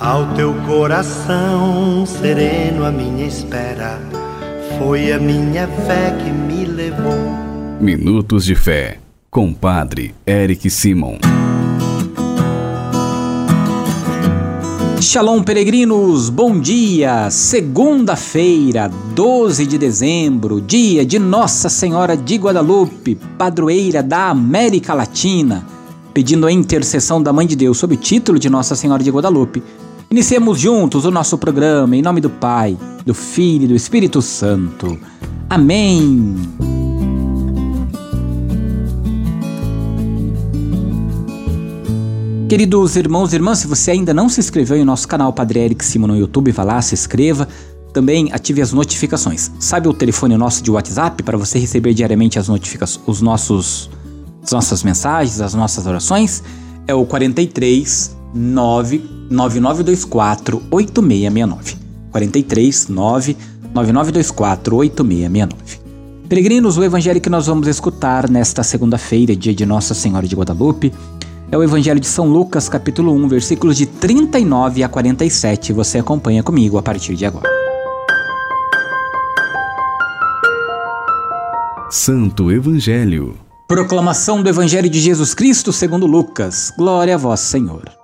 Ao teu coração sereno, a minha espera foi a minha fé que me levou. Minutos de Fé, com Padre Eric Simon. Shalom, peregrinos, bom dia! Segunda-feira, 12 de dezembro, dia de Nossa Senhora de Guadalupe, padroeira da América Latina. Pedindo a intercessão da Mãe de Deus sob o título de Nossa Senhora de Guadalupe, Iniciemos juntos o nosso programa em nome do Pai, do Filho e do Espírito Santo. Amém. Queridos irmãos e irmãs, se você ainda não se inscreveu em nosso canal Padre Eric Simo no YouTube, vá lá, se inscreva. Também ative as notificações. Sabe o telefone nosso de WhatsApp para você receber diariamente as notificações, os nossos, as nossas mensagens, as nossas orações? É o 43 99924 8669. 43 99924 8669. Peregrinos, o evangelho que nós vamos escutar nesta segunda-feira, dia de Nossa Senhora de Guadalupe, é o Evangelho de São Lucas, capítulo 1, versículos de 39 a 47. Você acompanha comigo a partir de agora. Santo Evangelho. Proclamação do Evangelho de Jesus Cristo segundo Lucas. Glória a vós, Senhor.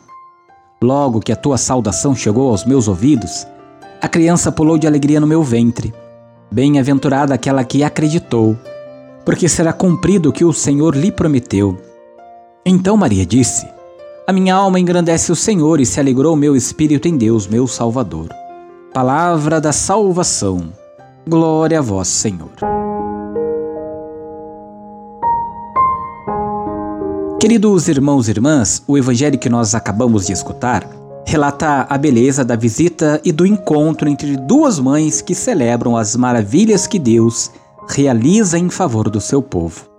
Logo que a tua saudação chegou aos meus ouvidos, a criança pulou de alegria no meu ventre. Bem-aventurada aquela que acreditou, porque será cumprido o que o Senhor lhe prometeu. Então Maria disse: A minha alma engrandece o Senhor e se alegrou o meu espírito em Deus, meu Salvador. Palavra da salvação. Glória a vós, Senhor. Queridos irmãos e irmãs, o evangelho que nós acabamos de escutar relata a beleza da visita e do encontro entre duas mães que celebram as maravilhas que Deus realiza em favor do seu povo.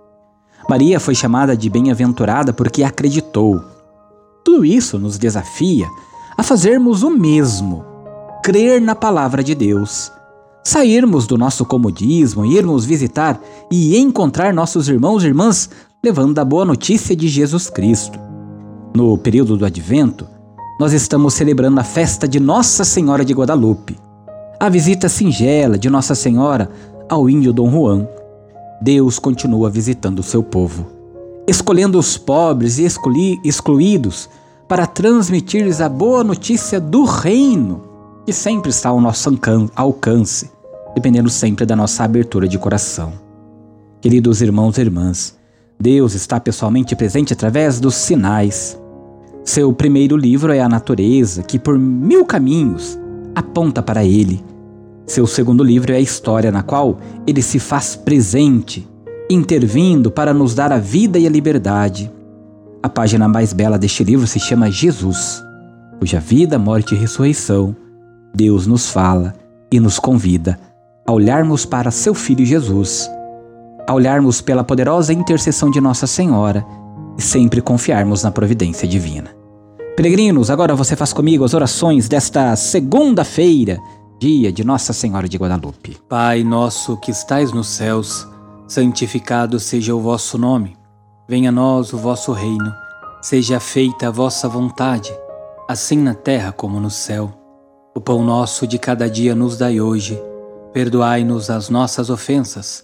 Maria foi chamada de bem-aventurada porque acreditou. Tudo isso nos desafia a fazermos o mesmo, crer na palavra de Deus, sairmos do nosso comodismo, irmos visitar e encontrar nossos irmãos e irmãs levando a boa notícia de Jesus Cristo. No período do Advento, nós estamos celebrando a festa de Nossa Senhora de Guadalupe, a visita singela de Nossa Senhora ao índio Dom Juan. Deus continua visitando o seu povo, escolhendo os pobres e excluídos para transmitir-lhes a boa notícia do reino, que sempre está ao nosso alcance, dependendo sempre da nossa abertura de coração. Queridos irmãos e irmãs, Deus está pessoalmente presente através dos sinais. Seu primeiro livro é a natureza, que por mil caminhos aponta para ele. Seu segundo livro é a história, na qual ele se faz presente, intervindo para nos dar a vida e a liberdade. A página mais bela deste livro se chama Jesus, cuja vida, morte e ressurreição Deus nos fala e nos convida a olharmos para seu Filho Jesus a olharmos pela poderosa intercessão de Nossa Senhora e sempre confiarmos na providência divina. Peregrinos, agora você faz comigo as orações desta segunda-feira, dia de Nossa Senhora de Guadalupe. Pai nosso que estais nos céus, santificado seja o vosso nome. Venha a nós o vosso reino. Seja feita a vossa vontade, assim na terra como no céu. O pão nosso de cada dia nos dai hoje. Perdoai-nos as nossas ofensas,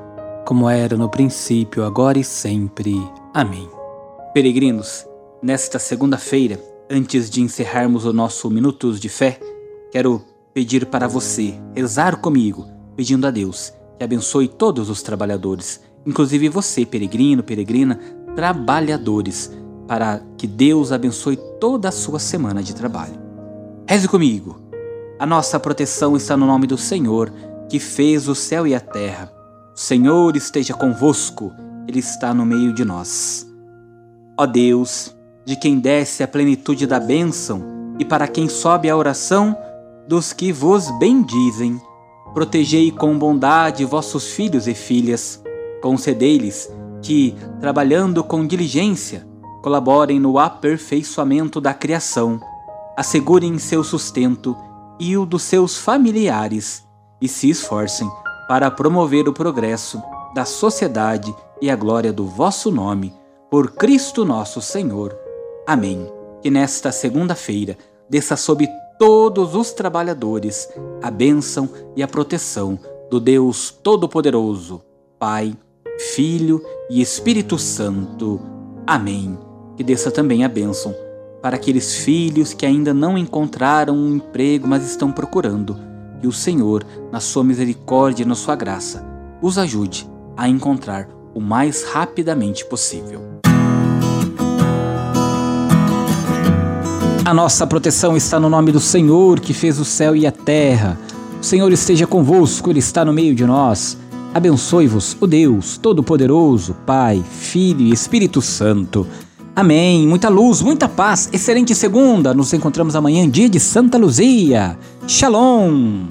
como era no princípio, agora e sempre. Amém. Peregrinos, nesta segunda-feira, antes de encerrarmos o nosso Minutos de Fé, quero pedir para você rezar comigo, pedindo a Deus que abençoe todos os trabalhadores, inclusive você, peregrino, peregrina, trabalhadores, para que Deus abençoe toda a sua semana de trabalho. Reze comigo. A nossa proteção está no nome do Senhor, que fez o céu e a terra. O Senhor esteja convosco, Ele está no meio de nós. Ó Deus, de quem desce a plenitude da bênção e para quem sobe a oração dos que vos bendizem, protegei com bondade vossos filhos e filhas, concedei-lhes que, trabalhando com diligência, colaborem no aperfeiçoamento da criação, assegurem seu sustento e o dos seus familiares e se esforcem para promover o progresso da sociedade e a glória do vosso nome, por Cristo nosso Senhor. Amém. Que nesta segunda-feira desça sobre todos os trabalhadores a bênção e a proteção do Deus Todo-Poderoso, Pai, Filho e Espírito Santo. Amém. Que desça também a bênção para aqueles filhos que ainda não encontraram um emprego, mas estão procurando. E o Senhor, na sua misericórdia e na sua graça, os ajude a encontrar o mais rapidamente possível. A nossa proteção está no nome do Senhor, que fez o céu e a terra. O Senhor esteja convosco, Ele está no meio de nós. Abençoe-vos o Deus Todo-Poderoso, Pai, Filho e Espírito Santo. Amém. Muita luz, muita paz. Excelente segunda. Nos encontramos amanhã, dia de Santa Luzia. Shalom.